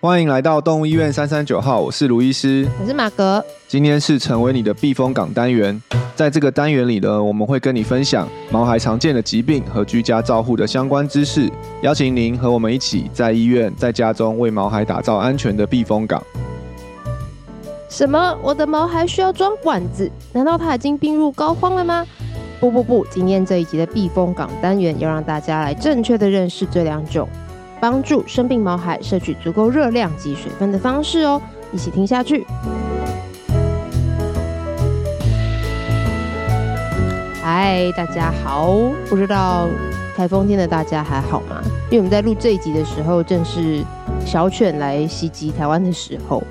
欢迎来到动物医院三三九号，我是卢医师，我是马格。今天是成为你的避风港单元，在这个单元里呢，我们会跟你分享毛孩常见的疾病和居家照护的相关知识，邀请您和我们一起在医院、在家中为毛孩打造安全的避风港。什么？我的毛孩需要装管子？难道他已经病入膏肓了吗？不不不，今天这一集的避风港单元要让大家来正确的认识这两种。帮助生病毛孩摄取足够热量及水分的方式哦，一起听下去。嗨，大家好，不知道台风天的大家还好吗？因为我们在录这一集的时候，正是小犬来袭击台湾的时候。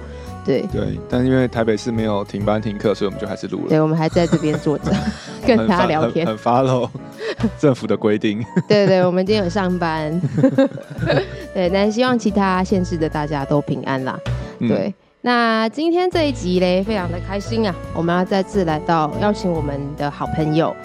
对对，但因为台北市没有停班停课，所以我们就还是录了。对，我们还在这边坐着 跟大家聊天，很 follow 政府的规定。对对，我们今天有上班。对，但希望其他县市的大家都平安啦。嗯、对，那今天这一集嘞，非常的开心啊！我们要再次来到邀请我们的好朋友。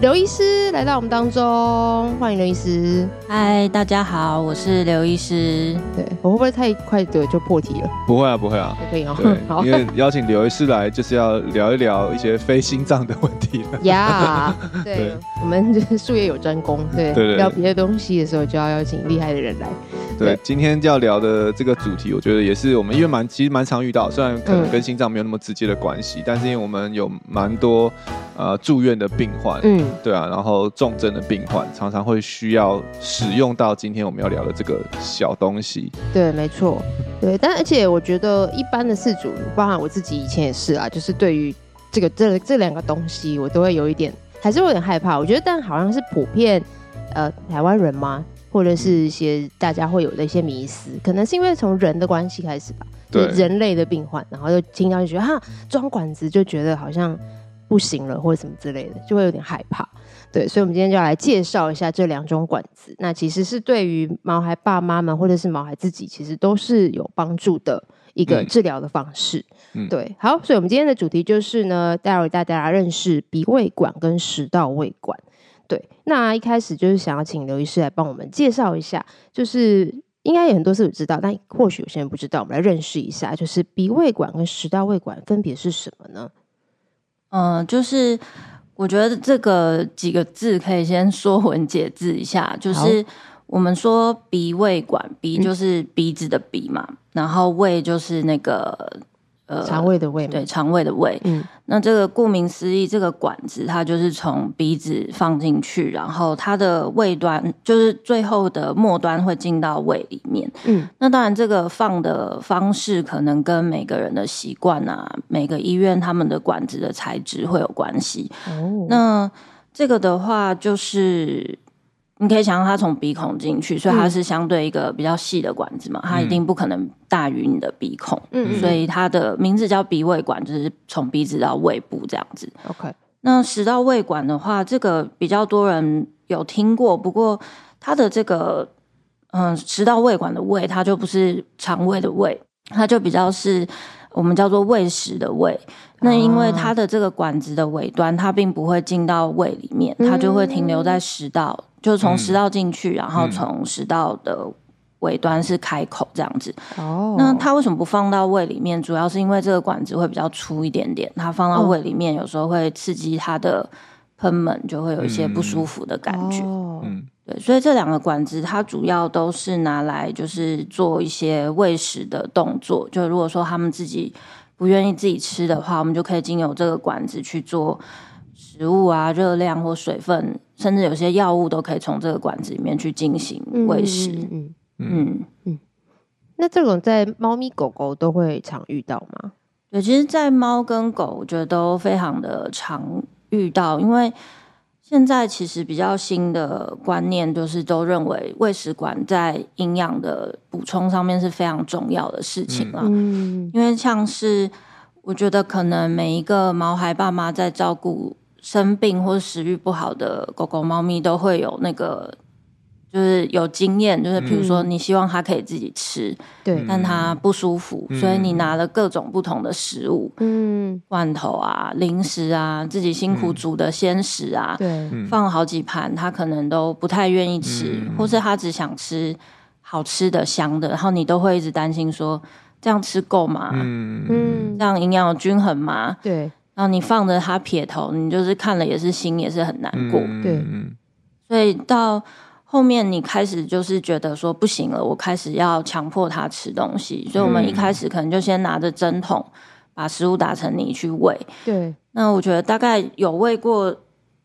刘医师来到我们当中，欢迎刘医师。嗨，大家好，我是刘医师。对，我会不会太快的就破题了？不会啊，不会啊，可以哦。好，因为邀请刘医师来就是要聊一聊一些非心脏的问题了。呀，对，我们就是术业有专攻，对，聊别的东西的时候就要邀请厉害的人来。对，今天要聊的这个主题，我觉得也是我们因为蛮其实蛮常遇到，虽然可能跟心脏没有那么直接的关系，但是因为我们有蛮多呃住院的病患，嗯。对啊，然后重症的病患常常会需要使用到今天我们要聊的这个小东西。对，没错，对，但而且我觉得一般的事主，包含我自己以前也是啊，就是对于这个这这两个东西，我都会有一点，还是会有点害怕。我觉得，但好像是普遍，呃，台湾人吗？或者是一些大家会有的一些迷思，可能是因为从人的关系开始吧，对，人类的病患，然后就听到就觉得哈，装管子就觉得好像。不行了，或者什么之类的，就会有点害怕。对，所以，我们今天就要来介绍一下这两种管子。那其实是对于毛孩爸妈们，或者是毛孩自己，其实都是有帮助的一个治疗的方式。嗯，对。好，所以，我们今天的主题就是呢，带大家认识鼻胃管跟食道胃管。对，那一开始就是想要请刘医师来帮我们介绍一下，就是应该有很多饲主知道，但或许有些人不知道，我们来认识一下，就是鼻胃管跟食道胃管分别是什么呢？嗯、呃，就是我觉得这个几个字可以先说文解字一下，就是我们说鼻胃管，鼻就是鼻子的鼻嘛，嗯、然后胃就是那个。呃，肠胃的胃，对，肠胃的胃。嗯，那这个顾名思义，这个管子它就是从鼻子放进去，然后它的胃端就是最后的末端会进到胃里面。嗯，那当然这个放的方式可能跟每个人的习惯啊，每个医院他们的管子的材质会有关系。哦，那这个的话就是。你可以想象它从鼻孔进去，所以它是相对一个比较细的管子嘛，嗯、它一定不可能大于你的鼻孔，嗯，所以它的名字叫鼻胃管，就是从鼻子到胃部这样子。OK，那食道胃管的话，这个比较多人有听过，不过它的这个嗯，食道胃管的胃，它就不是肠胃的胃，它就比较是我们叫做胃食的胃。那因为它的这个管子的尾端，它并不会进到胃里面，它就会停留在食道。嗯就从食道进去，嗯、然后从食道的尾端是开口这样子。哦，那它为什么不放到胃里面？主要是因为这个管子会比较粗一点点，它放到胃里面有时候会刺激它的喷门，就会有一些不舒服的感觉。哦，嗯，对，所以这两个管子它主要都是拿来就是做一些喂食的动作。就如果说他们自己不愿意自己吃的话，我们就可以经由这个管子去做。食物啊，热量或水分，甚至有些药物都可以从这个管子里面去进行喂食。嗯嗯嗯嗯。那这种在猫咪狗狗都会常遇到吗？对，其实，在猫跟狗，我觉得都非常的常遇到，因为现在其实比较新的观念就是都认为喂食管在营养的补充上面是非常重要的事情了。嗯，因为像是我觉得可能每一个毛孩爸妈在照顾。生病或者食欲不好的狗狗、猫咪都会有那个就是有经验，就是比如说你希望他可以自己吃，对、嗯，但他不舒服、嗯，所以你拿了各种不同的食物，嗯，罐头啊、零食啊，自己辛苦煮的鲜食啊，对、嗯，放了好几盘，他可能都不太愿意吃、嗯，或是他只想吃好吃的、香的，然后你都会一直担心说这样吃够吗？嗯，这样营养均衡吗？对，然后你放着他撇头，你就是看了也是心也是很难过，对，所以到。后面你开始就是觉得说不行了，我开始要强迫他吃东西，所以我们一开始可能就先拿着针筒把食物打成泥去喂。对，那我觉得大概有喂过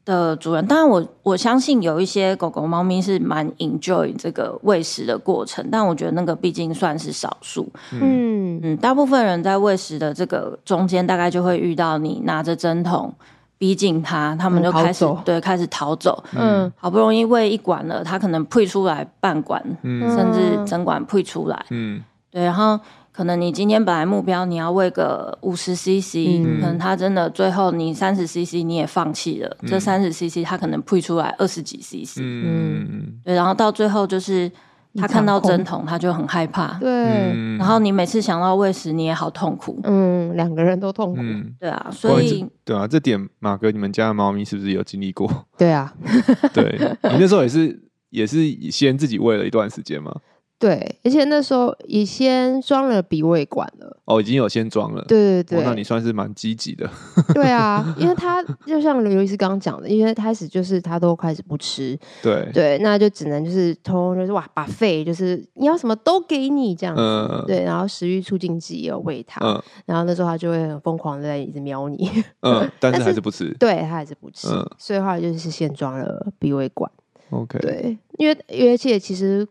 的主人，当然我我相信有一些狗狗、猫咪是蛮 enjoy 这个喂食的过程，但我觉得那个毕竟算是少数。嗯嗯，大部分人在喂食的这个中间，大概就会遇到你拿着针筒。逼近他，他们就开始对开始逃走。嗯，好不容易喂一管了，他可能配出来半管，嗯，甚至整管配出来。嗯，对。然后可能你今天本来目标你要喂个五十 CC，可能他真的最后你三十 CC 你也放弃了，嗯，这三十 CC 他可能配出来二十几 CC。嗯，对。然后到最后就是。他看到针筒，他就很害怕。对、嗯，然后你每次想到喂食，你也好痛苦。嗯，两个人都痛苦。嗯、对啊，所以对啊，这点马哥，你们家的猫咪是不是有经历过？对啊，对，你那时候也是也是先自己喂了一段时间吗？对，而且那时候已先装了鼻胃管了。哦，已经有先装了。对对对，那你算是蛮积极的。对啊，因为他就像刘医师刚刚讲的，因为开始就是他都开始不吃。对对，那就只能就是通就是哇，把肺就是你要什么都给你这样子。嗯、对，然后食欲促进剂也有喂他、嗯，然后那时候他就会很疯狂的在一直瞄你。嗯，但是还是不吃。对，他还是不吃。嗯、所以后来就是先装了鼻胃管。OK。对，因为而且其实。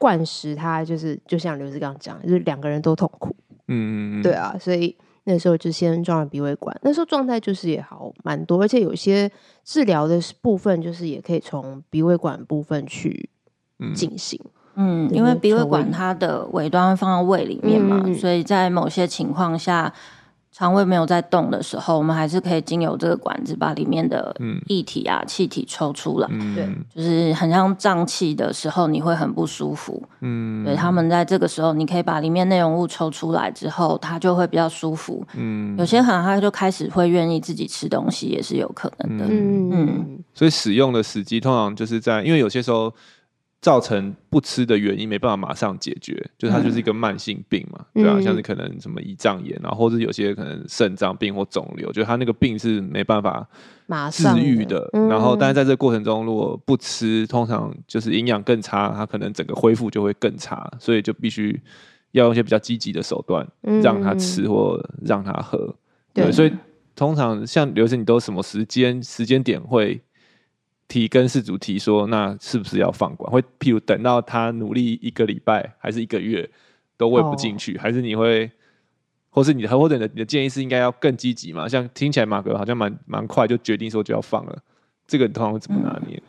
灌食他就是就像刘志刚讲，就是两个人都痛苦。嗯，对啊，所以那时候就先装了鼻胃管，那时候状态就是也好蛮多，而且有些治疗的部分就是也可以从鼻胃管部分去进行。嗯，因为鼻胃管它的尾端放到胃里面嘛，嗯，所以在某些情况下。肠胃没有在动的时候，我们还是可以经由这个管子把里面的液体啊、气体抽出来。对，就是很像胀气的时候，你会很不舒服。嗯，对，他们在这个时候，你可以把里面内容物抽出来之后，它就会比较舒服。嗯，有些可能他就开始会愿意自己吃东西，也是有可能的。嗯嗯，所以使用的时机通常就是在，因为有些时候。造成不吃的原因没办法马上解决，就它就是一个慢性病嘛，嗯、对啊，像是可能什么胰脏炎啊，或者有些可能肾脏病或肿瘤，就它那个病是没办法治愈的。的然后，但是在这个过程中，如果不吃，通常就是营养更差，它可能整个恢复就会更差，所以就必须要用一些比较积极的手段，让它吃或让它喝。嗯、对，对，所以通常像刘医师，你都什么时间时间点会？提跟事主提说，那是不是要放管？会譬如等到他努力一个礼拜，还是一个月都喂不进去，哦，还是你会，或是你的或者你的你的建议是应该要更积极嘛？像听起来马哥好像蛮蛮快就决定说就要放了，这个通常会怎么拿捏？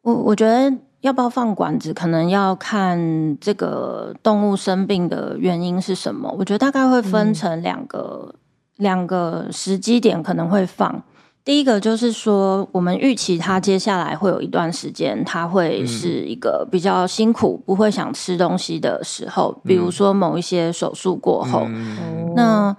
我我觉得要不要放管子，可能要看这个动物生病的原因是什么。我觉得大概会分成两个两、嗯、个时机点，可能会放。第一个就是说，我们预期他接下来会有一段时间，他会是一个比较辛苦，不会想吃东西的时候。比如说某一些手术过后，那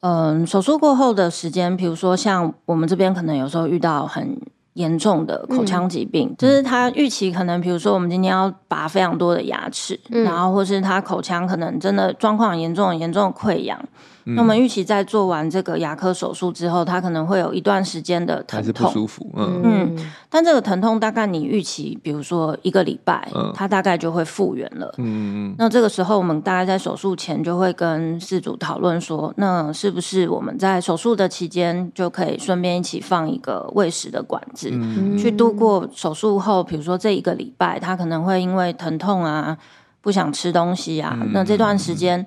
嗯，手术过后的时间，比如说像我们这边可能有时候遇到很严重的口腔疾病，就是他预期可能，比如说我们今天要拔非常多的牙齿，然后或是他口腔可能真的状况很严重、很严重的溃疡。那我们预期在做完这个牙科手术之后，他可能会有一段时间的疼痛，不舒服。嗯嗯，但这个疼痛大概你预期，比如说一个礼拜，嗯，它大概就会复原了。嗯嗯。那这个时候，我们大概在手术前就会跟事主讨论说，那是不是我们在手术的期间就可以顺便一起放一个喂食的管子，嗯，去度过手术后，比如说这一个礼拜，他可能会因为疼痛啊，不想吃东西啊，嗯，那这段时间。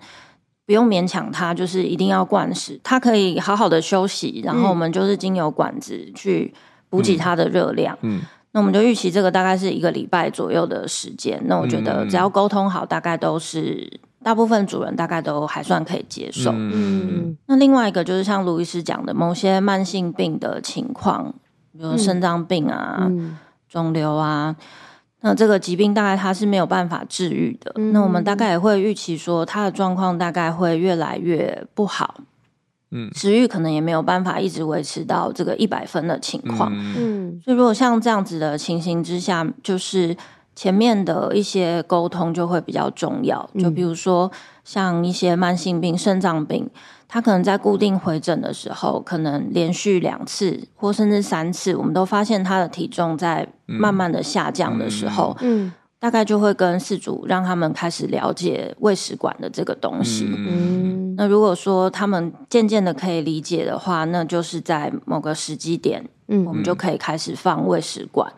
不用勉强他，就是一定要灌食，他可以好好的休息，然后我们就是经由管子去补给他的热量。嗯，那我们就预期这个大概是一个礼拜左右的时间。那我觉得只要沟通好，大概都是大部分主人大概都还算可以接受。嗯，那另外一个就是像卢医师讲的，某些慢性病的情况，比如肾脏病啊、肿瘤啊。那这个疾病大概它是没有办法治愈的。嗯、那我们大概也会预期说，他的状况大概会越来越不好。嗯，食欲可能也没有办法一直维持到这个一百分的情况。嗯，所以如果像这样子的情形之下，就是前面的一些沟通就会比较重要。就比如说像一些慢性病、肾脏病。他可能在固定回诊的时候，可能连续两次或甚至三次，我们都发现他的体重在慢慢的下降的时候，嗯，大概就会跟事主让他们开始了解胃食管的这个东西。嗯，那如果说他们渐渐的可以理解的话，那就是在某个时机点，嗯，我们就可以开始放胃食管。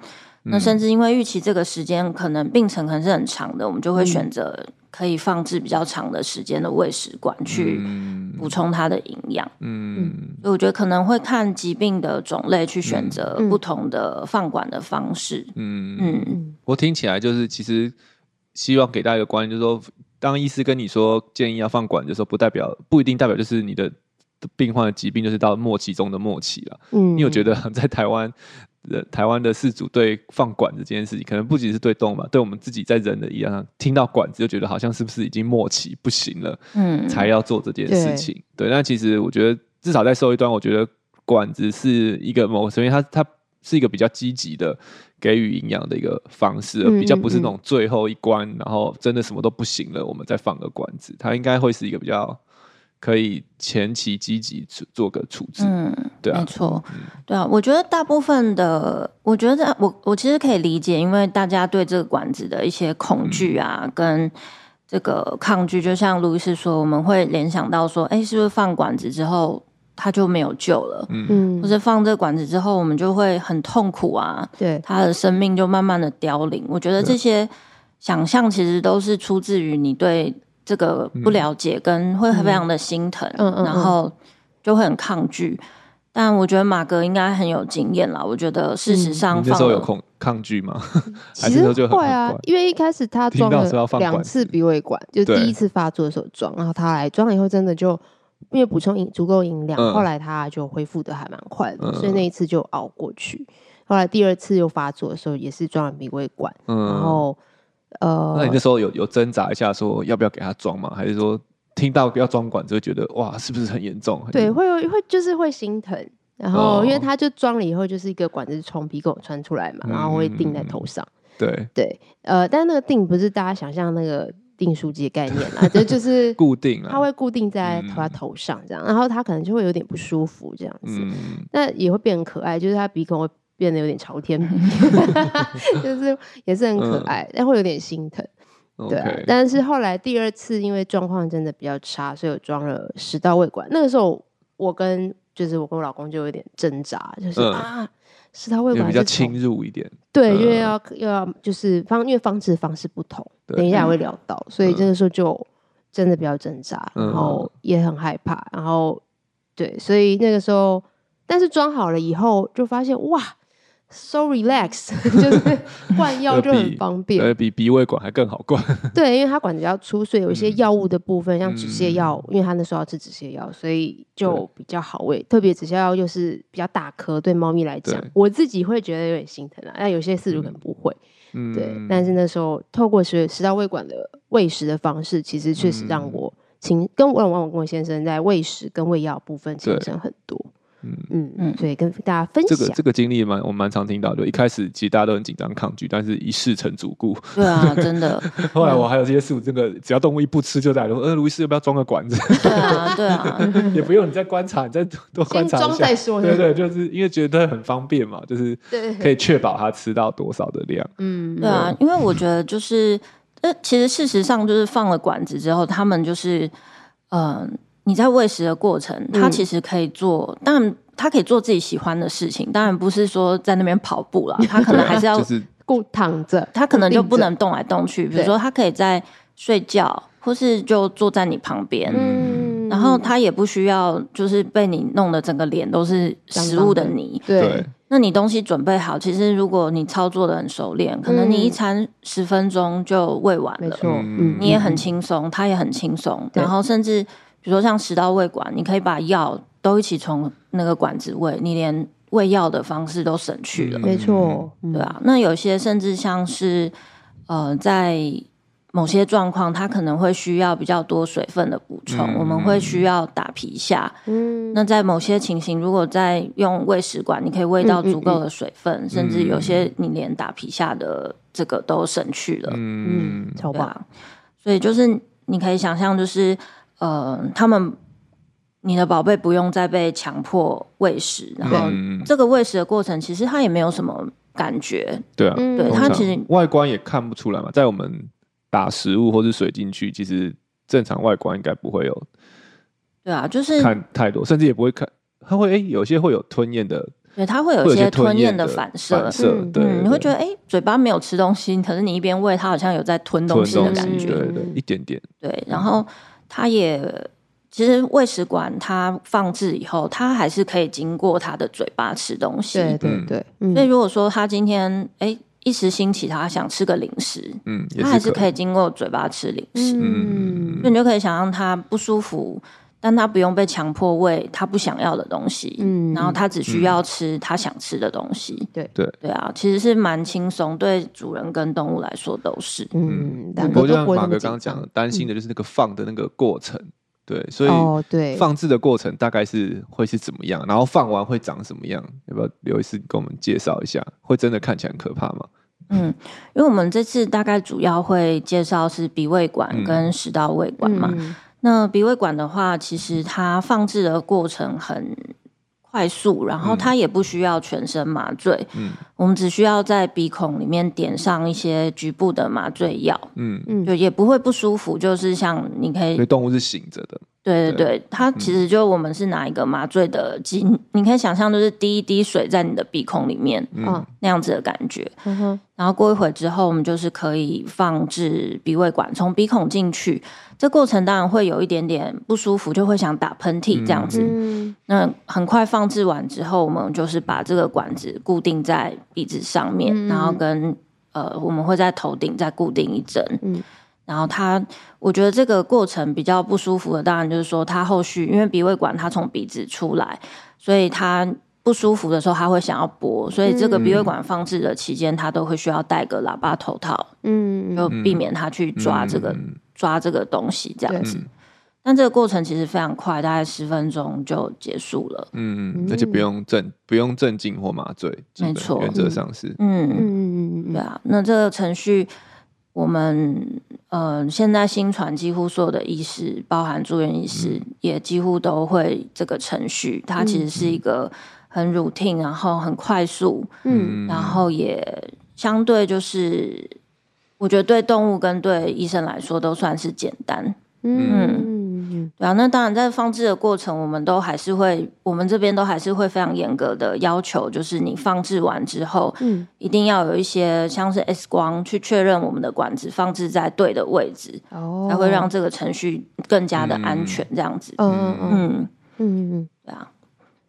那甚至因为预期这个时间可能病程可能是很长的，我们就会选择可以放置比较长的时间的喂食管去补充它的营养。嗯，所以我觉得可能会看疾病的种类去选择不同的放管的方式。嗯嗯，我听起来就是其实希望给大家一个观念，就是说，当医师跟你说建议要放管的时候，不代表不一定代表就是你的病患的疾病就是到末期中的末期了。嗯，因为我觉得 在台湾。台湾的饲主对放管子这件事情，可能不仅是对动物嘛，对我们自己在人的一样，听到管子就觉得好像是不是已经末期不行了，嗯，才要做这件事情。对，对，那其实我觉得，至少在兽医端，我觉得管子是一个某，层面它它是一个比较积极的给予营养的一个方式，比较不是那种最后一关，然后真的什么都不行了，我们再放个管子，它应该会是一个比较。可以前期积极做个处置，嗯，对啊，没错，对啊，我觉得大部分的，我觉得我我其实可以理解，因为大家对这个管子的一些恐惧啊，嗯、跟这个抗拒，就像路易斯说，我们会联想到说，哎，是不是放管子之后他就没有救了？嗯，或者放这个管子之后，我们就会很痛苦啊，对，他的生命就慢慢的凋零。我觉得这些想象其实都是出自于你对。这个不了解跟会非常的心疼，嗯嗯、然后就会很抗拒。但我觉得马哥应该很有经验啦。我觉得事实上，那时候有抗抗拒吗？其实会啊，因为一开始他装了两次鼻胃管，就第一次发作的时候装，然后他来装了以后，真的就因为补充足够营养，嗯、后来他就恢复的还蛮快的，嗯、所以那一次就熬过去。后来第二次又发作的时候，也是装了鼻胃管，嗯、然后。呃，那你那时候有有挣扎一下，说要不要给他装吗？还是说听到要装管就会觉得哇，是不是很严重？对，会有会就是会心疼。然后因为他就装了以后，就是一个管子从鼻孔穿出来嘛，然后会钉在头上。对对，呃，但那个钉不是大家想象那个订书机的概念啦，就就是固定，它会固定在他头上这样，然后他可能就会有点不舒服这样子。那也会变很可爱，就是他鼻孔会。变得有点朝天鼻，就是也是很可爱，但会有点心疼，对啊。但是后来第二次因为状况真的比较差，所以我装了食道胃管。那个时候我跟就是我跟我老公就有点挣扎，就是啊，食道胃管比较侵入一点，对，因为要又要就是方，因为方式方式不同，等一下会聊到，所以这个时候就真的比较挣扎，然后也很害怕，然后对，所以那个时候，但是装好了以后就发现哇。So relax，就是灌药就很方便，呃，比 鼻胃管还更好灌。对，因为它管子比较粗，所以有一些药物的部分，嗯、像止泻药，因为他那时候要吃止泻药，所以就比较好喂。特别止泻药又是比较大颗，对猫咪来讲，我自己会觉得有点心疼啊。但有些饲主可能不会，嗯、对。但是那时候透过食食道胃管的喂食的方式，其实确实让我轻，嗯、跟我跟我先生在喂食跟喂药部分轻松很多。嗯嗯嗯，所以跟大家分享这个这个经历蛮我蛮常听到的。一开始其实大家都很紧张抗拒，但是一试成主顾。对啊，真的。后来我还有这些事，这个只要动物一不吃就在说，呃，卢医师要不要装个管子？对啊，对啊，也不用你再观察，你再多观察一下。装再说。对对，就是因为觉得很方便嘛，就是可以确保它吃到多少的量。嗯，对啊，因为我觉得就是，呃，其实事实上就是放了管子之后，他们就是，嗯。你在喂食的过程，他其实可以做，嗯、当然他可以做自己喜欢的事情，当然不是说在那边跑步了，他可能还是要 顾躺着，他可能就不能动来动去。比如说，他可以在睡觉，或是就坐在你旁边，嗯，然后他也不需要就是被你弄得整个脸都是食物的泥，对。那你东西准备好，其实如果你操作的很熟练，可能你一餐十分钟就喂完了，没错，嗯，你也很轻松，他也很轻松，然后甚至。比如说像食道胃管，你可以把药都一起从那个管子喂，你连喂药的方式都省去了。没错，对啊。那有些甚至像是呃，在某些状况，它可能会需要比较多水分的补充，我们会需要打皮下。嗯，那在某些情形，如果在用喂食管，你可以喂到足够的水分，甚至有些你连打皮下的这个都省去了。嗯，超棒。所以就是你可以想象，就是呃，他们你的宝贝不用再被强迫喂食，然后这个喂食的过程，其实它也没有什么感觉。对啊，对，它其实外观也看不出来嘛，在我们。打食物或是水进去，其实正常外观应该不会有。对啊，就是看太多，甚至也不会看。它会哎、欸，有些会有吞咽的，对，它会有一些吞咽的反射。反射，对，你会觉得哎、欸，嘴巴没有吃东西，可是你一边喂它，好像有在吞东西的感觉。对对，一点点。对，然后它也其实喂食管它放置以后，它还是可以经过它的嘴巴吃东西。对对对。嗯、所以如果说它今天哎。欸一时兴起，他想吃个零食，嗯，他还是可以经过嘴巴吃零食，嗯，所以你就可以想象他不舒服，但他不用被强迫喂他不想要的东西，嗯，然后他只需要吃他想吃的东西，对对对啊，其实是蛮轻松，对主人跟动物来说都是，嗯，不过就像马哥刚刚讲的，担心的就是那个放的那个过程。对，所以对放置的过程大概是会是怎么样？然后放完会长什么样？要不要刘医师给我们介绍一下？会真的看起来很可怕吗？嗯，因为我们这次大概主要会介绍是鼻胃管跟食道胃管嘛。嗯、那鼻胃管的话，其实它放置的过程很快速，然后它也不需要全身麻醉，嗯，我们只需要在鼻孔里面点上一些局部的麻醉药，嗯。嗯，就也不会不舒服，就是像你可以，因为动物是醒着的，对对对，它其实就我们是拿一个麻醉的机，嗯、你可以想象就是滴一滴水在你的鼻孔里面，嗯，那样子的感觉，嗯，然后过一会儿之后，我们就是可以放置鼻胃管，从鼻孔进去。这过程当然会有一点点不舒服，就会想打喷嚏这样子。嗯、那很快放置完之后，我们就是把这个管子固定在鼻子上面，嗯、然后跟呃，我们会在头顶再固定一针。嗯、然后他，我觉得这个过程比较不舒服的，当然就是说他后续因为鼻胃管它从鼻子出来，所以他不舒服的时候，他会想要拨，所以这个鼻胃管放置的期间，他都会需要戴个喇叭头套，嗯，就避免他去抓这个。嗯抓这个东西这样子，但这个过程其实非常快，大概十分钟就结束了。嗯嗯，而且不用镇不用镇静或麻醉，没错，原则上是。嗯嗯嗯嗯，对啊。那这个程序，我们呃现在新传几乎所有的医师，包含住院医师，嗯、也几乎都会这个程序。它其实是一个很 routine，然后很快速，嗯，然后也相对就是。我觉得对动物跟对医生来说都算是简单，嗯。嗯，对啊。那当然，在放置的过程，我们都还是会，我们这边都还是会非常严格的要求，就是你放置完之后，嗯，一定要有一些像是 X 光去确认我们的管子放置在对的位置，哦，才会让这个程序更加的安全，这样子，嗯。嗯嗯嗯。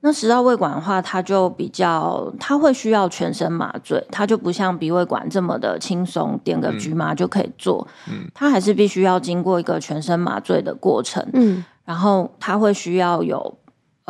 那食道胃管的话，它就比较，它会需要全身麻醉，它就不像鼻胃管这么的轻松，点个局麻就可以做。嗯，它还是必须要经过一个全身麻醉的过程。嗯，然后它会需要有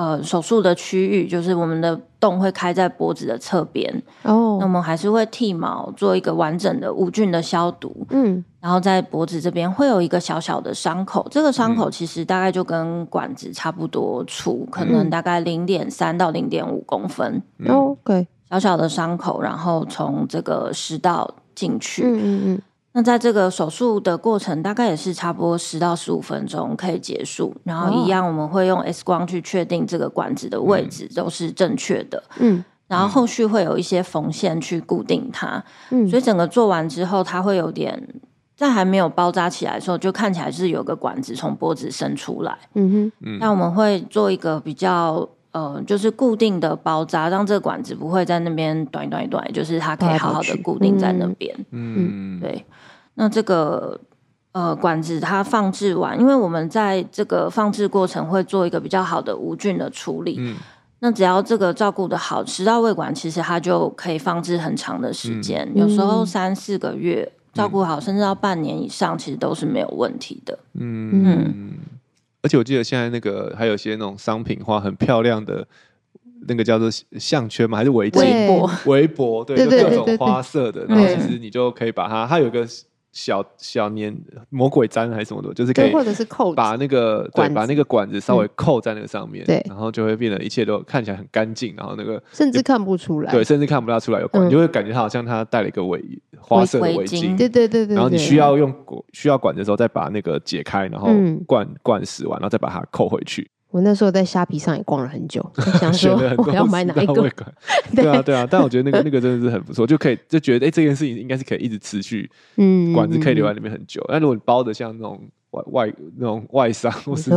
呃手术的区域，就是我们的洞会开在脖子的侧边。哦，那我们还是会剃毛，做一个完整的无菌的消毒。嗯。然后在脖子这边会有一个小小的伤口，这个伤口其实大概就跟管子差不多粗，可能大概零点三到零点五公分。OK，小小的伤口，然后从这个食道进去。嗯嗯嗯。那在这个手术的过程，大概也是差不多十到十五分钟可以结束。然后一样，我们会用 X 光去确定这个管子的位置都是正确的。嗯。然后后续会有一些缝线去固定它。嗯。所以整个做完之后，它会有点。在还没有包扎起来的时候，就看起来是有个管子从脖子伸出来。嗯哼，那我们会做一个比较呃，就是固定的包扎，让这个管子不会在那边短短短，就是它可以好好的固定在那边。嗯，对。那这个呃管子它放置完，因为我们在这个放置过程会做一个比较好的无菌的处理。嗯，那只要这个照顾得好，食道胃管其实它就可以放置很长的时间，嗯、有时候三四个月。照顾好，甚至到半年以上，其实都是没有问题的。嗯嗯，而且我记得现在那个还有些那种商品化很漂亮的那个叫做项圈嘛？还是围巾？围脖，围脖，对，就各种花色的。然后其实你就可以把它，它有一个。小小粘魔鬼粘还是什么的，就是可以，或者是扣，把那个对，把那个管子稍微扣在那个上面，对，然后就会变得一切都看起来很干净，然后那个甚至看不出来，对，甚至看不大出来有管，你就会感觉它好像它戴了一个围花色的围巾，对对对对，然后你需要用需要管的时候再把那个解开，然后灌灌死完，然后再把它扣回去。我那时候在虾皮上也逛了很久，想说 我要买哪一个？对啊，对啊，但我觉得那个那个真的是很不错，就可以就觉得哎，这件事情应该是可以一直持续，嗯，管子可以留在里面很久。但如果你包的像那种外外那种外伤或是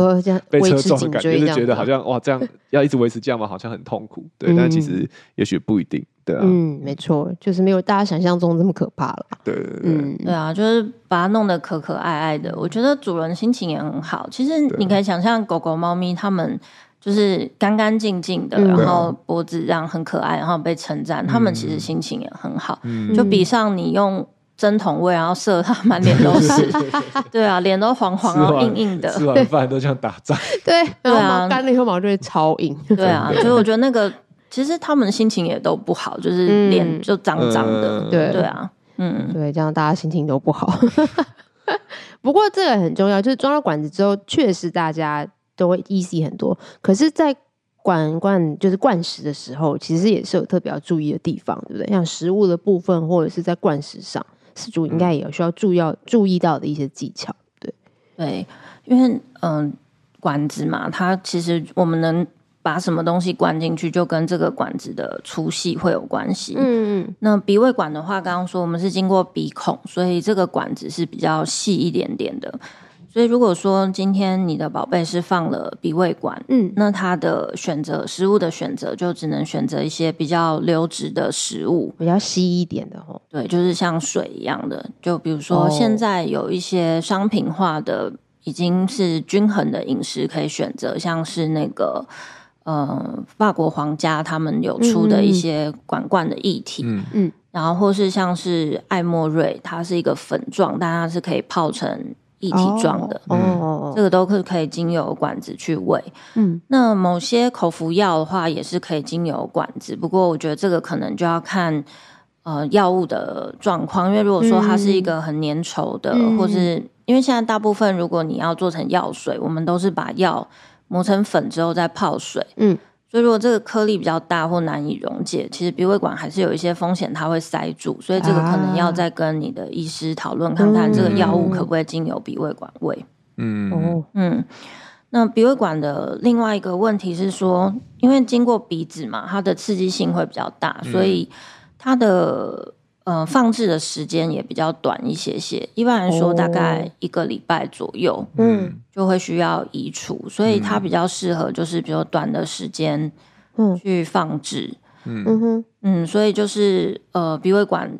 被车撞的感觉，就觉得好像哇，这样要一直维持这样嘛，好像很痛苦。对，但其实也许不一定。对啊，嗯，没错，就是没有大家想象中这么可怕了。对对对，嗯，对啊，就是把它弄得可可爱爱的，我觉得主人心情也很好。其实你可以想象，狗狗、猫咪它们就是干干净净的，然后脖子这样很可爱，然后被称赞，它们其实心情也很好。就比上你用针筒喂，然后射它满脸都是。对啊，脸都黄黄然后硬硬的，吃完饭都像打仗。对，对啊，干了以后毛就会超硬。对啊，所以我觉得那个。其实他们的心情也都不好，就是脸就脏脏的，嗯、对对啊，嗯，对，这样大家心情都不好。不过这个很重要，就是装了管子之后，确实大家都会 easy 很多。可是，在管灌就是灌食的时候，其实也是有特别要注意的地方，对不对？像食物的部分，或者是在灌食上，饲主应该也有需要注意要注意到的一些技巧，对对，因为嗯、呃，管子嘛，它其实我们能。把什么东西灌进去，就跟这个管子的粗细会有关系。嗯嗯。那鼻胃管的话，刚刚说我们是经过鼻孔，所以这个管子是比较细一点点的。所以如果说今天你的宝贝是放了鼻胃管，嗯，那它的选择食物的选择就只能选择一些比较流质的食物，比较稀一点的哦。对，就是像水一样的。就比如说现在有一些商品化的，已经是均衡的饮食可以选择，像是那个。呃，法国皇家他们有出的一些管罐的液体，嗯。嗯，然后或是像是艾莫瑞，它是一个粉状，但它是可以泡成液体状的，哦，嗯、这个都是可以经由管子去喂，嗯，那某些口服药的话也是可以经由管子，不过我觉得这个可能就要看呃药物的状况，因为如果说它是一个很粘稠的，嗯、或是因为现在大部分如果你要做成药水，我们都是把药。磨成粉之后再泡水，嗯，所以如果这个颗粒比较大或难以溶解，其实鼻胃管还是有一些风险，它会塞住，所以这个可能要再跟你的医师讨论，看看这个药物可不可以经由鼻胃管喂。嗯。哦。嗯，那鼻胃管的另外一个问题是说，因为经过鼻子嘛，它的刺激性会比较大，所以它的。呃，放置的时间也比较短一些些，一般来说大概一个礼拜左右，嗯，就会需要移除，所以它比较适合就是比较短的时间，嗯，去放置，嗯哼，嗯，所以就是呃，鼻胃管，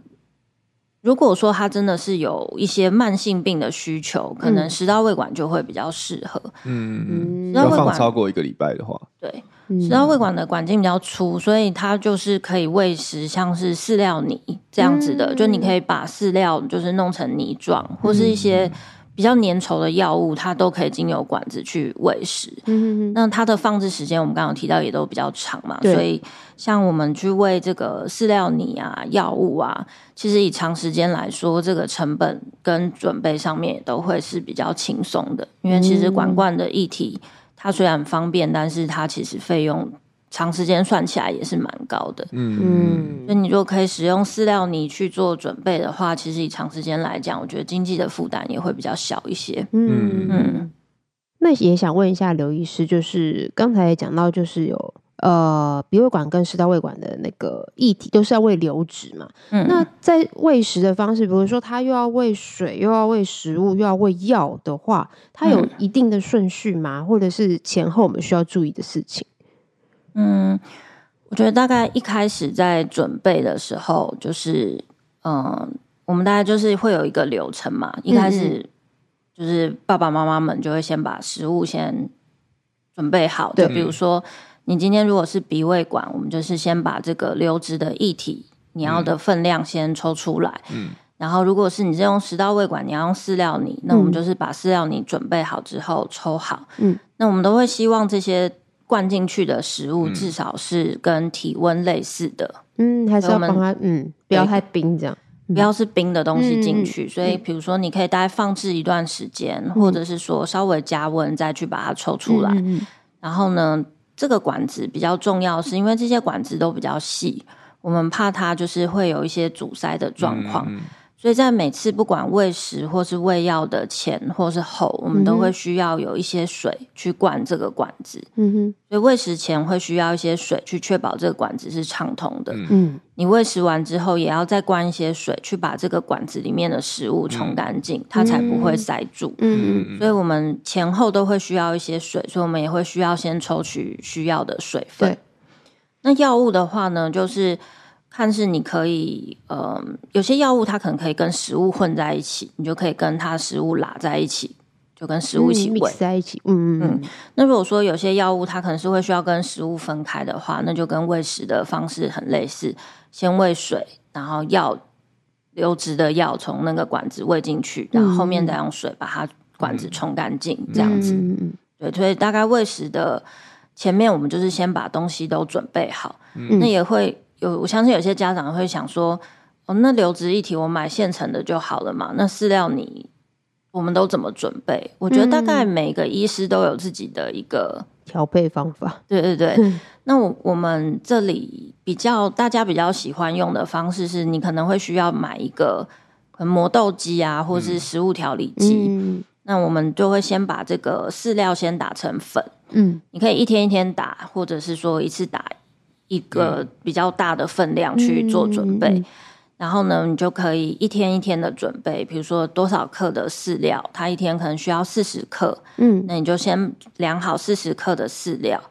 如果说他真的是有一些慢性病的需求，可能食道胃管就会比较适合，嗯嗯，要放超过一个礼拜的话，对。食道胃管的管径比较粗，所以它就是可以喂食，像是饲料泥这样子的。嗯、就你可以把饲料就是弄成泥状，嗯、或是一些比较粘稠的药物，它都可以经由管子去喂食。嗯、那它的放置时间，我们刚刚提到也都比较长嘛。所以像我们去喂这个饲料泥啊、药物啊，其实以长时间来说，这个成本跟准备上面也都会是比较轻松的，因为其实管罐的液体。它虽然方便，但是它其实费用长时间算起来也是蛮高的。嗯嗯，所以你如果可以使用饲料泥去做准备的话，其实以长时间来讲，我觉得经济的负担也会比较小一些。嗯嗯，那也想问一下刘医师，就是刚才也讲到，就是有。呃，鼻胃管跟食道胃管的那个液体都是要喂流质嘛？嗯，那在喂食的方式，比如说它又要喂水，又要喂食物，又要喂药的话，它有一定的顺序吗？嗯、或者是前后我们需要注意的事情？嗯，我觉得大概一开始在准备的时候，就是嗯、呃，我们大概就是会有一个流程嘛。一开始就是爸爸妈妈们就会先把食物先准备好，就比如说。你今天如果是鼻胃管，我们就是先把这个流质的液体，你要的分量先抽出来。嗯，然后如果是你是用食道胃管，你要用饲料泥，那我们就是把饲料泥准备好之后抽好。嗯，那我们都会希望这些灌进去的食物至少是跟体温类似的。嗯，还是要帮它，嗯，不要太冰，这样，不要是冰的东西进去。嗯、所以，比如说，你可以大概放置一段时间，嗯、或者是说稍微加温再去把它抽出来。嗯、然后呢，这个管子比较重要，是因为这些管子都比较细，我们怕它就是会有一些阻塞的状况。嗯所以在每次不管喂食或是喂药的前或是后，我们都会需要有一些水去灌这个管子。嗯哼，所以喂食前会需要一些水去确保这个管子是畅通的。嗯，你喂食完之后也要再灌一些水去把这个管子里面的食物冲干净，它才不会塞住。嗯，所以我们前后都会需要一些水，所以我们也会需要先抽取需要的水分。那药物的话呢，就是。看是你可以，嗯、呃，有些药物它可能可以跟食物混在一起，你就可以跟它食物拉在一起，就跟食物一起喂、嗯、在一起。嗯嗯。那如果说有些药物它可能是会需要跟食物分开的话，那就跟喂食的方式很类似，先喂水，然后药流质的药从那个管子喂进去，然后后面再用水把它管子冲干净，嗯、这样子。嗯、对，所以大概喂食的前面，我们就是先把东西都准备好，嗯、那也会。有，我相信有些家长会想说，哦，那流质一体我买现成的就好了嘛？那饲料你我们都怎么准备？我觉得大概每个医师都有自己的一个调配方法。对对对，嗯、那我我们这里比较大家比较喜欢用的方式是，你可能会需要买一个磨豆机啊，或是食物调理机。嗯、那我们就会先把这个饲料先打成粉。嗯，你可以一天一天打，或者是说一次打。一个比较大的分量去做准备，嗯、然后呢，你就可以一天一天的准备。比如说多少克的饲料，它一天可能需要四十克，嗯，那你就先量好四十克的饲料。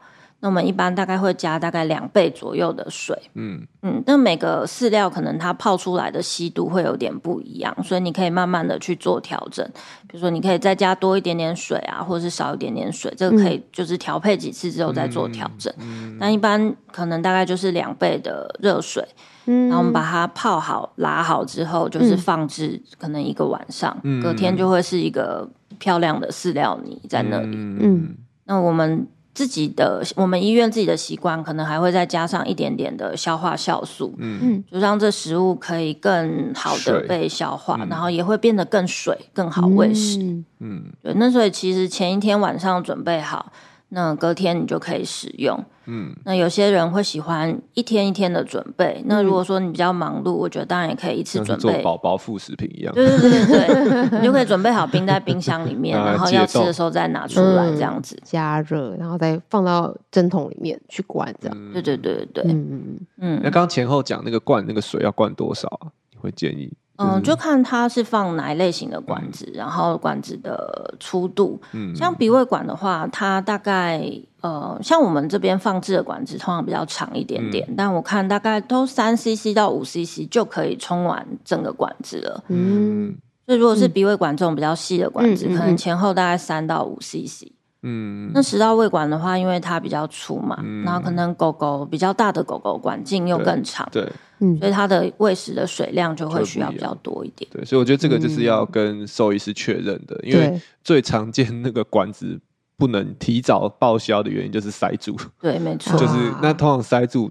那我们一般大概会加大概两倍左右的水，嗯嗯，那每个饲料可能它泡出来的稀度会有点不一样，所以你可以慢慢的去做调整。比如说，你可以再加多一点点水啊，或者是少一点点水，这个可以就是调配几次之后再做调整。嗯，但一般可能大概就是两倍的热水，嗯，然后我们把它泡好、拉好之后，就是放置可能一个晚上，嗯，隔天就会是一个漂亮的饲料泥在那里。嗯，那我们。自己的，我们医院自己的习惯，可能还会再加上一点点的消化酵素，嗯，就让这食物可以更好的被消化，嗯、然后也会变得更水，更好喂食，嗯，对。那所以其实前一天晚上准备好，那隔天你就可以使用。嗯，那有些人会喜欢一天一天的准备。那如果说你比较忙碌，我觉得当然也可以一次准备，做宝宝副食品一样。对对对对对，你就可以准备好冰在冰箱里 面，然后要吃的时候再拿出来这样子加热，然后再放到针筒里面去灌这样。对对对对对，嗯嗯嗯。那刚刚前后讲那个灌那个水要灌多少啊？你会建议？嗯，就看它是放哪一类型的管子，然后管子的粗度。嗯，像鼻胃管的话，它大概。呃，像我们这边放置的管子通常比较长一点点，嗯、但我看大概都三 CC 到五 CC 就可以冲完整个管子了。嗯，所以如果是鼻胃管这种比较细的管子，嗯、可能前后大概三到五 CC。嗯，那食道胃管的话，因为它比较粗嘛，嗯、然后可能狗狗比较大的狗狗管径又更长，对，对所以它的喂食的水量就会需要比较多一点。对，所以我觉得这个就是要跟兽医师确认的，嗯、因为最常见那个管子。不能提早报销的原因就是塞住，对，没错，就是那通常塞住，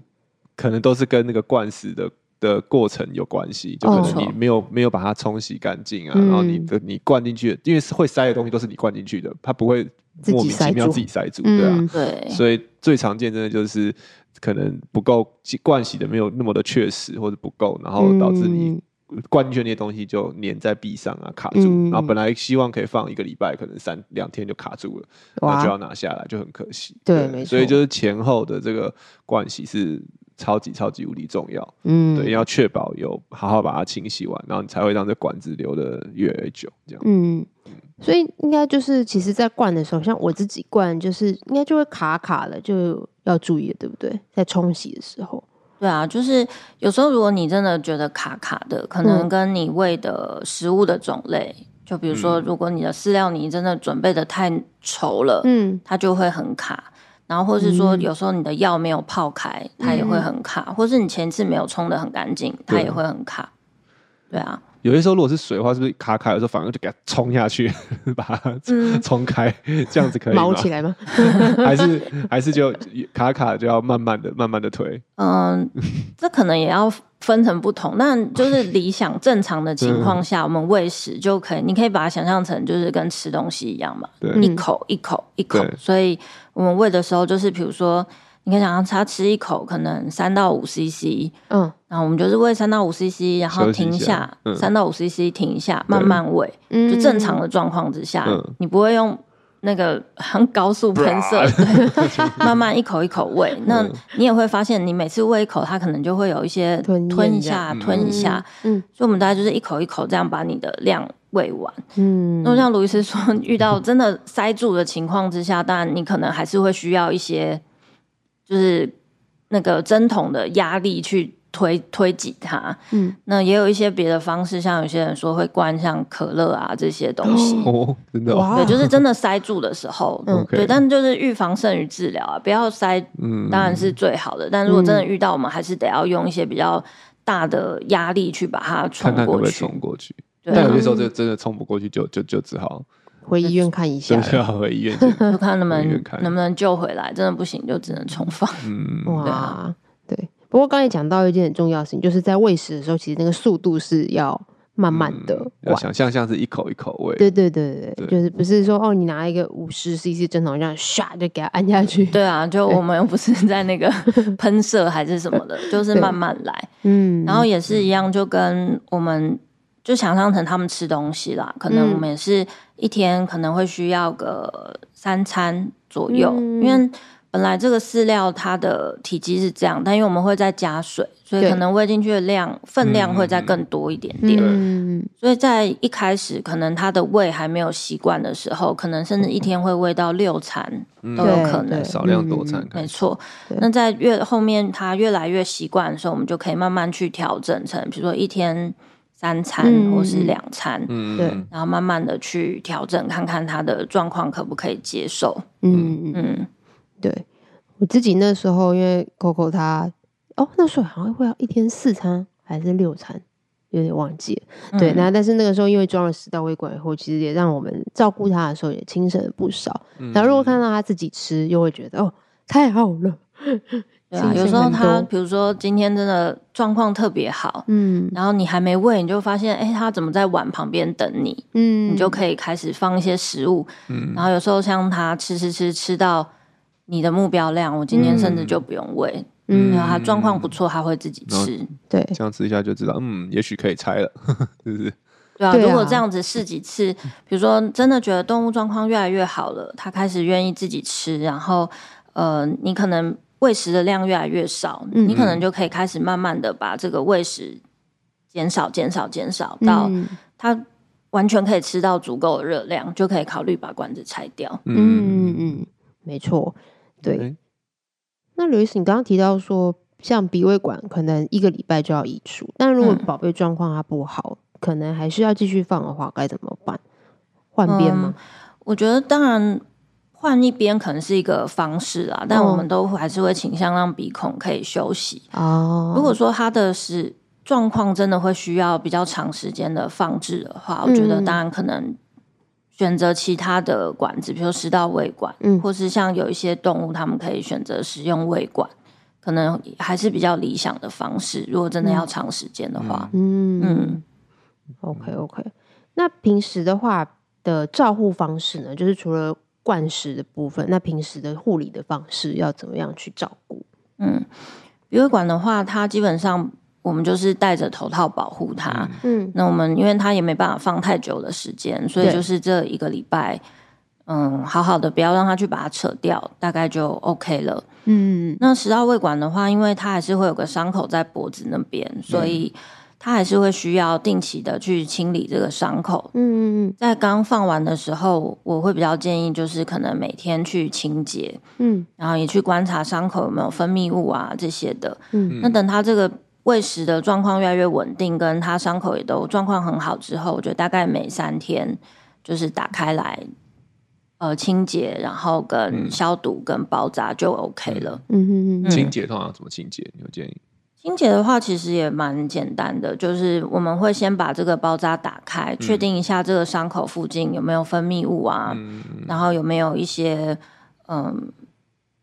可能都是跟那个灌食的的过程有关系，就可能你没有没有把它冲洗干净啊，然后你的你灌进去，因为会塞的东西都是你灌进去的，它不会莫名其妙自己塞住，对啊，对，所以最常见真的就是可能不够灌洗的没有那么的确实或者不够，然后导致你。灌进去那些东西就粘在壁上啊，卡住。嗯、然后本来希望可以放一个礼拜，可能三两天就卡住了，那就要拿下来，就很可惜。对，对，没错。所以就是前后的这个灌洗是超级超级无敌重要。嗯，对，要确保有好好把它清洗完，然后你才会让这管子留的越来越久。这样。嗯，所以应该就是，其实，在灌的时候，像我自己灌，就是应该就会卡卡的，就要注意了，对不对？在冲洗的时候。对啊，就是有时候如果你真的觉得卡卡的，可能跟你喂的食物的种类，嗯、就比如说，如果你的饲料泥真的准备的太稠了，嗯，它就会很卡。然后或是说，有时候你的药没有泡开，嗯、它也会很卡。或是你前次没有冲的很干净，它也会很卡。对，对啊，有些时候如果是水的话，是不是卡卡？有时候反而就给它冲下去，把它冲开，嗯、这样子可以吗？毛起来吗？还是还是就卡卡就要慢慢的、慢慢的推？嗯，这可能也要分成不同，那就是理想正常的情况下，我们喂食就可以。你可以把它想象成就是跟吃东西一样嘛，对，一口一口一口。所以我们喂的时候，就是比如说。你可以想象他吃一口，可能三到五 CC，嗯，然后我们就是喂三到五 CC，然后停下，三到五 CC 停一下，慢慢喂，就正常的状况之下，你不会用那个很高速喷射，慢慢一口一口喂。那你也会发现，你每次喂一口，它可能就会有一些吞一下、吞一下，嗯，所以我们大概就是一口一口这样把你的量喂完，嗯。那像卢医师说，遇到真的塞住的情况之下，当然你可能还是会需要一些。就是那个针筒的压力去推推挤它，嗯，那也有一些别的方式，像有些人说会灌像可乐啊这些东西，哦，真的，对，就是真的塞住的时候，嗯，对，但就是预防胜于治疗啊，不要塞，嗯，当然是最好的，但如果真的遇到，我们还是得要用一些比较大的压力去把它冲过去，冲过去，但有些时候就真的冲不过去，就就就只好。回医院看一下，回医院，就看能不能能不能救回来。真的不行，就只能重放。嗯，哇，对。不过刚才讲到一件很重要的事情，就是在喂食的时候，其实那个速度是要慢慢的，要想象像是一口一口喂。对对对对，就是不是说哦，你拿一个五十 CC 针筒这样唰就给它按下去。对啊，就我们又不是 在那个喷射还是什么的，就是慢慢来。嗯，然后也是一样，就跟我们。就想象成他们吃东西啦，可能我们也是一天可能会需要个三餐左右，嗯、因为本来这个饲料它的体积是这样，但因为我们会再加水，所以可能喂进去的量分量会再更多一点点。嗯、所以在一开始可能它的胃还没有习惯的时候，可能甚至一天会喂到六餐都有可能，少量多餐。没错。那在越后面它越来越习惯的时候，我们就可以慢慢去调整成，比如说一天。三餐或是两餐，嗯，对，然后慢慢的去调整，看看他的状况可不可以接受。嗯嗯，对，我自己那时候因为 Coco 他哦，那时候好像会要一天四餐还是六餐，有点忘记了。嗯、对，那但是那个时候因为装了食道胃管以后，其实也让我们照顾他的时候也轻省了不少。然后如果看到他自己吃，又会觉得哦，太好了。对啊，有时候他比如说今天真的状况特别好，嗯，然后你还没喂，你就发现，哎，他怎么在碗旁边等你？嗯，你就可以开始放一些食物，嗯，然后有时候像他吃吃吃吃到你的目标量，我今天甚至就不用喂，嗯，然后他状况不错，他会自己吃，对，这样吃一下就知道，嗯，也许可以拆了，是不是？对啊，如果这样子试几次，比如说真的觉得动物状况越来越好了，他开始愿意自己吃，然后呃，你可能。喂食的量越来越少，嗯、你可能就可以开始慢慢的把这个喂食减少、减少、减少，到它完全可以吃到足够的热量，就可以考虑把管子拆掉。嗯嗯嗯，没错，对。嗯、那刘医师，你刚刚提到说，像鼻胃管可能一个礼拜就要移除，但如果宝贝状况它不好，嗯、可能还是要继续放的话，该怎么办？换边吗、嗯？我觉得当然。换一边可能是一个方式啦，但我们都还是会倾向让鼻孔可以休息。哦，如果说他的是状况真的会需要比较长时间的放置的话，嗯、我觉得当然可能选择其他的管子，比如说食道胃管，嗯，或是像有一些动物，他们可以选择使用胃管，可能还是比较理想的方式。如果真的要长时间的话，嗯。嗯，OK OK。那平时的话的照护方式呢，就是除了灌食的部分，那平时的护理的方式要怎么样去照顾？嗯，鼻胃管的话，它基本上我们就是戴着头套保护它。嗯，那我们因为它也没办法放太久的时间，所以就是这一个礼拜，嗯，好好的不要让它去把它扯掉，大概就 OK 了。嗯，那食道胃管的话，因为它还是会有个伤口在脖子那边，所以。嗯他还是会需要定期的去清理这个伤口。嗯嗯嗯，在刚放完的时候，我会比较建议就是可能每天去清洁，嗯，然后也去观察伤口有没有分泌物啊这些的。嗯，那等他这个喂食的状况越来越稳定，跟他伤口也都状况很好之后，我觉得大概每三天就是打开来，呃，清洁，然后跟消毒跟包扎就 OK 了。嗯嗯嗯，清洁通常怎么清洁？你有建议？清洁的话，其实也蛮简单的，就是我们会先把这个包扎打开，确、嗯、定一下这个伤口附近有没有分泌物啊，嗯、然后有没有一些嗯，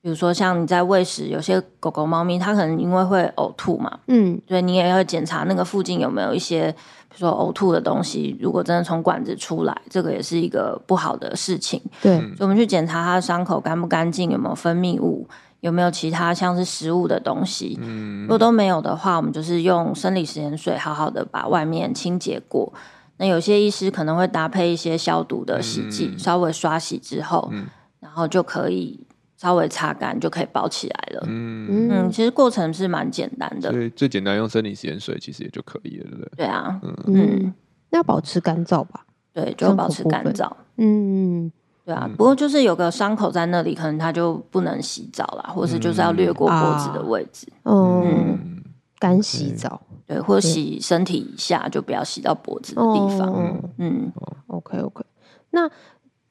比如说像你在喂食，有些狗狗、猫咪它可能因为会呕吐嘛，嗯，所以你也要检查那个附近有没有一些，比如说呕吐的东西，如果真的从管子出来，这个也是一个不好的事情。对，所以我们去检查它的伤口干不干净，有没有分泌物。有没有其他像是食物的东西？嗯，如果都没有的话，我们就是用生理食盐水好好的把外面清洁过。那有些医师可能会搭配一些消毒的洗剂，嗯、稍微刷洗之后，嗯、然后就可以稍微擦干，就可以包起来了。嗯嗯，其实过程是蛮简单的。所以最简单用生理食盐水其实也就可以了，对不对？对啊，嗯嗯，那要保持干燥吧？对，就保持干燥。嗯。嗯对啊，不过就是有个伤口在那里，可能他就不能洗澡啦，或是就是要略过脖子的位置。嗯，干洗澡，对，或者洗身体以下，就不要洗到脖子的地方。嗯，OK OK。那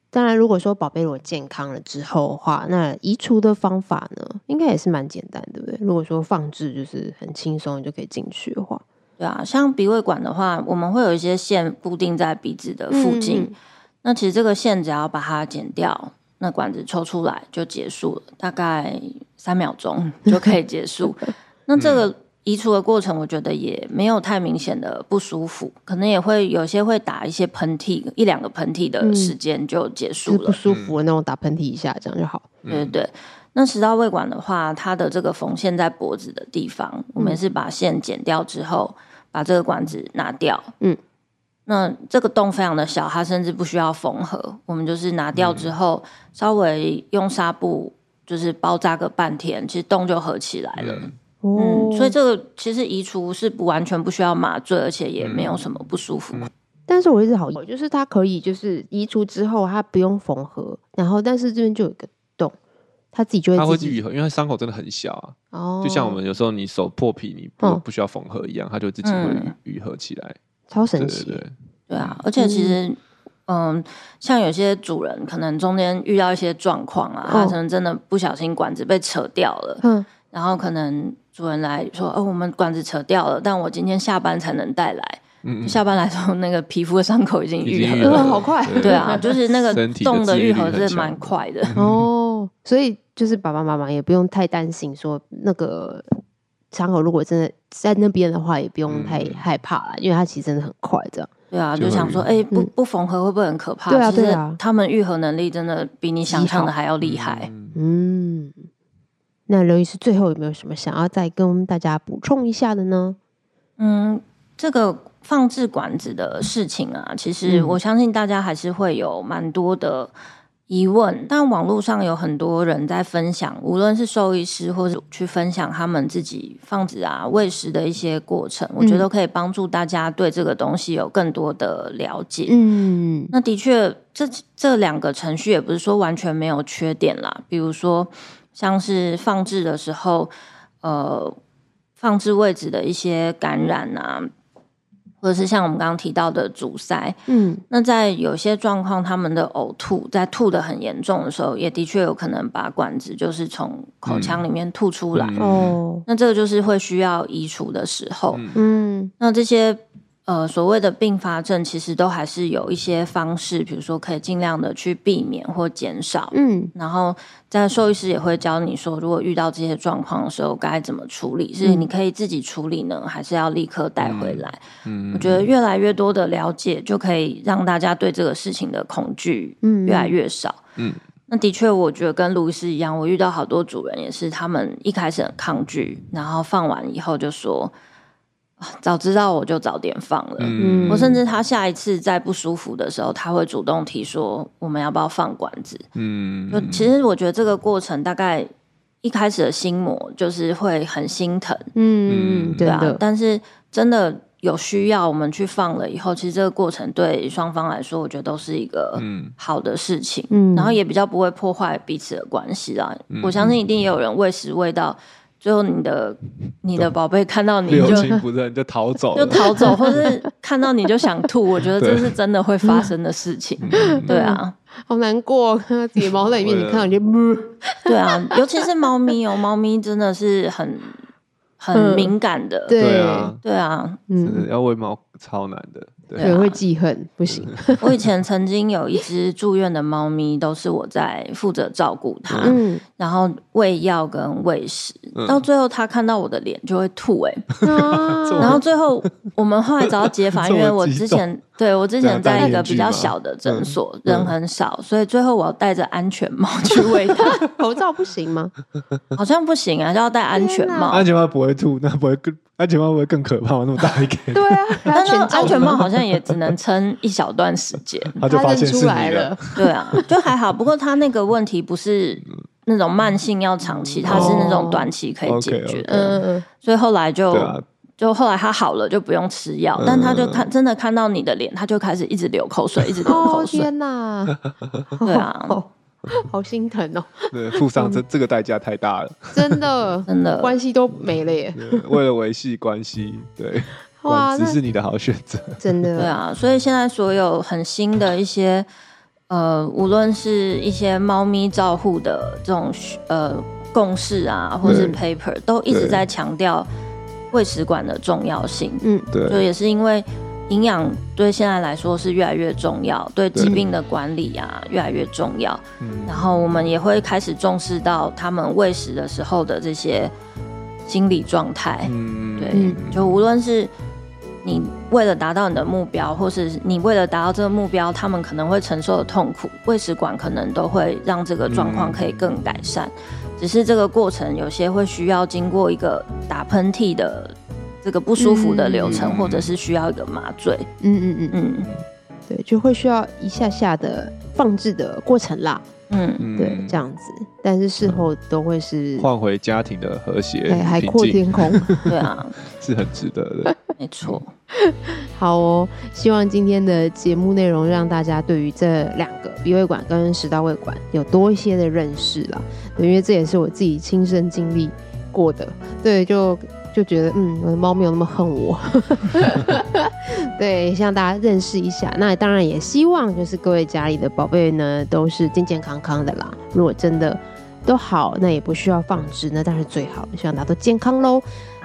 当然，如果说宝贝如果健康了之后的话，那移除的方法呢，应该也是蛮简单，对不对？如果说放置就是很轻松就可以进去的话，对啊，像鼻胃管的话，我们会有一些线固定在鼻子的附近。那其实这个线只要把它剪掉，那管子抽出来就结束了，大概三秒钟 就可以结束。那这个移除的过程，我觉得也没有太明显的不舒服，可能也会有些会打一些喷嚏，一两个喷嚏的时间就结束了。嗯，不舒服的那种打喷嚏一下，这样就好。对对对。那食道胃管的话，它的这个缝线在脖子的地方，我们是把线剪掉之后，把这个管子拿掉。嗯。那这个洞非常的小，它甚至不需要缝合。我们就是拿掉之后，嗯、稍微用纱布就是包扎个半天，其实洞就合起来了。嗯，嗯，所以这个其实移除是不完全不需要麻醉，而且也没有什么不舒服。嗯、但是我一直好奇，就是它可以就是移除之后，它不用缝合，然后但是这边就有一个洞，它自己就会它会去愈合，因为它伤口真的很小啊。哦，就像我们有时候你手破皮，你不、哦、不需要缝合一样，它就自己会愈合起来。超神奇，对，对，对，对啊！而且其实，嗯，嗯，像有些主人可能中间遇到一些状况啊，他可能真的不小心管子被扯掉了，嗯，然后可能主人来说，哦，我们管子扯掉了，但我今天下班才能带来，嗯，下班来说那个皮肤的伤口已经愈合了，好快，对。啊，就是那个洞的愈合是蛮快的。哦，所以就是爸爸妈妈也不用太担心说那个。伤口如果真的在那边的话，也不用太害怕了，嗯、因为它其实真的很快，这样。对啊，就想说，哎、欸，不不缝合会不会很可怕？对啊，对啊。他们愈合能力真的比你想象的还要厉害。嗯，那刘医师最后有没有什么想要再跟大家补充一下的呢？嗯，这个放置管子的事情啊，其实我相信大家还是会有蛮多的。疑问，但网络上有很多人在分享，无论是兽医师或者去分享他们自己放置啊喂食的一些过程，嗯、我觉得可以帮助大家对这个东西有更多的了解。嗯，那的确，这这两个程序也不是说完全没有缺点啦。比如说，像是放置的时候，呃，放置位置的一些感染啊。或者是像我们刚刚提到的阻塞，嗯，那在有些状况，他们的呕吐在吐得很严重的时候，也的确有可能把管子就是从口腔里面吐出来，哦、嗯，那这个就是会需要移除的时候，嗯，那这些。呃，所谓的并发症，其实都还是有一些方式，比如说可以尽量的去避免或减少。嗯，然后在兽医师也会教你说，如果遇到这些状况的时候该怎么处理，是你可以自己处理呢，还是要立刻带回来？嗯，我觉得越来越多的了解，就可以让大家对这个事情的恐惧越来越少。嗯，那的确，我觉得跟卢医师一样，我遇到好多主人也是，他们一开始很抗拒，然后放完以后就说。早知道我就早点放了。嗯，我甚至他下一次再不舒服的时候，他会主动提说我们要不要放管子。嗯，就其实我觉得这个过程大概一开始的心魔就是会很心疼。嗯，对啊。但是真的有需要我们去放了以后，其实这个过程对双方来说，我觉得都是一个好的事情。嗯，然后也比较不会破坏彼此的关系啊。嗯，我相信一定也有人喂食喂到。最后，你的你的宝贝看到你就表情不认就逃走，就逃走，或是看到你就想吐。我觉得这是真的会发生的事情。对。啊，好难过，看到自己猫在里面，你看到你就，对啊，尤其是猫咪哦，猫咪真的是很很敏感的。对。啊，对啊，嗯，要喂猫超难的。对，会记恨，不行。我以前曾经有一只住院的猫咪，都是我在负责照顾它，嗯，然后喂药跟喂食，到最后它看到我的脸就会吐，哎 然后最后我们后来找到解法，因为我之前对我之前在一个比较小的诊所，人很少，所以最后我要戴着安全帽去喂它。口罩不行吗？好像不行啊，就要戴安全帽。安全帽不会吐，那不会更。安全帽会不会更可怕？那么大一个。对啊，但是安全帽好像也只能撑一小段时间。他就发现出来了。对啊，就还好。不过他那个问题不是那种慢性要长期，它是那种短期可以解决的。嗯嗯。所以后来就就后来他好了，就不用吃药。但他就看真的看到你的脸，他就开始一直流口水，一直流口水。天哪！对啊。好心疼哦！对，付上这这个代价太大了，真的 真的关系都没了耶。为了维系关系，对，哇，只是你的好选择，真的。对啊，所以现在所有很新的一些呃，无论是一些猫咪照护的这种呃共识啊，或是 paper，都一直在强调喂食管的重要性。嗯，对，就也是因为。营养对现在来说是越来越重要，对疾病的管理啊越来越重要。嗯，然后我们也会开始重视到他们喂食的时候的这些心理状态。嗯，对，就无论是你为了达到你的目标，或是你为了达到这个目标，他们可能会承受的痛苦，喂食管可能都会让这个状况可以更改善。只是这个过程有些会需要经过一个打喷嚏的。这个不舒服的流程，嗯、或者是需要一个麻醉，嗯嗯嗯。嗯，对，就会需要一下下的放置的过程啦，嗯，对，这样子，但是事后都会是换回家庭的和谐，海阔天空，对啊，是很值得的，没错。好哦，希望今天的节目内容让大家对于这两个鼻胃管跟食道胃管有多一些的认识啦，因为这也是我自己亲身经历过的，对，就。就觉得嗯，我的猫没有那么恨我，对，希望大家认识一下。那当然也希望就是各位家里的宝贝呢都是健健康康的啦。如果真的都好，那也不需要放置，那当然最好。希望大家都健康喽。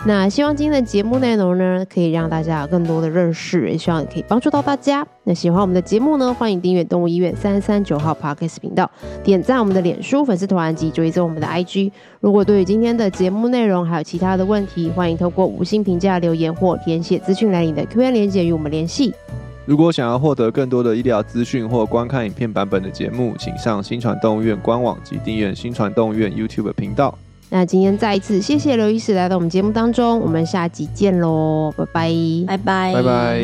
那希望今天的节目内容呢，可以让大家有更多的认识，也希望可以帮助到大家。那喜欢我们的节目呢，欢迎订阅动物医院三三九号 Podcast 频道，点赞我们的脸书粉丝团及追踪我们的 IG。如果对于今天的节目内容还有其他的问题，欢迎透过五星评价留言或填写资讯栏里的 Q&A 连接与我们联系。如果想要获得更多的医疗资讯或观看影片版本的节目，请上新传动物院官网及订阅新传动物院 YouTube 频道。那今天再一次谢谢刘医师来到我们节目当中我们下集见喽拜拜。拜拜。拜拜。